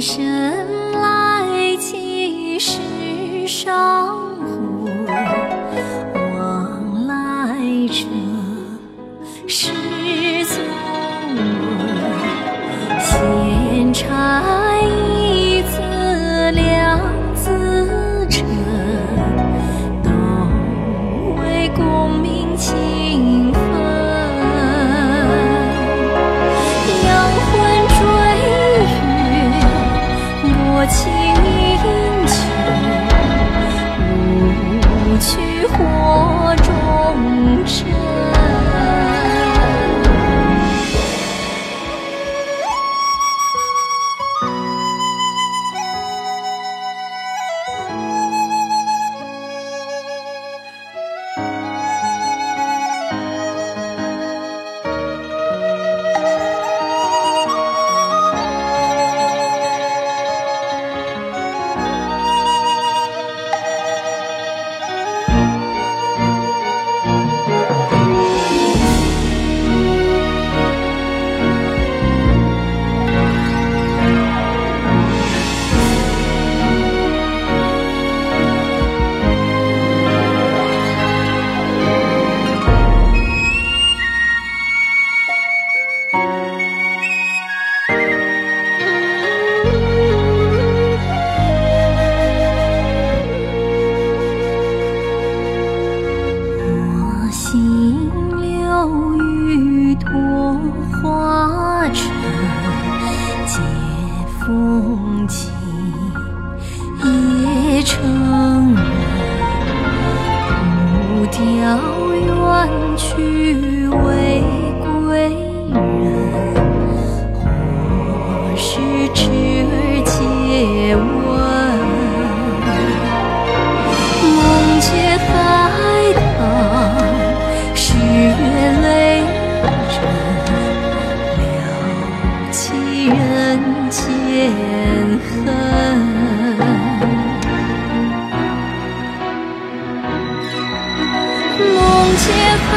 生来即是少年往来者是昨日仙差城门，木雕远去未归人，或是痴儿借问。梦见海棠，十月泪人，了结人间恨。且盼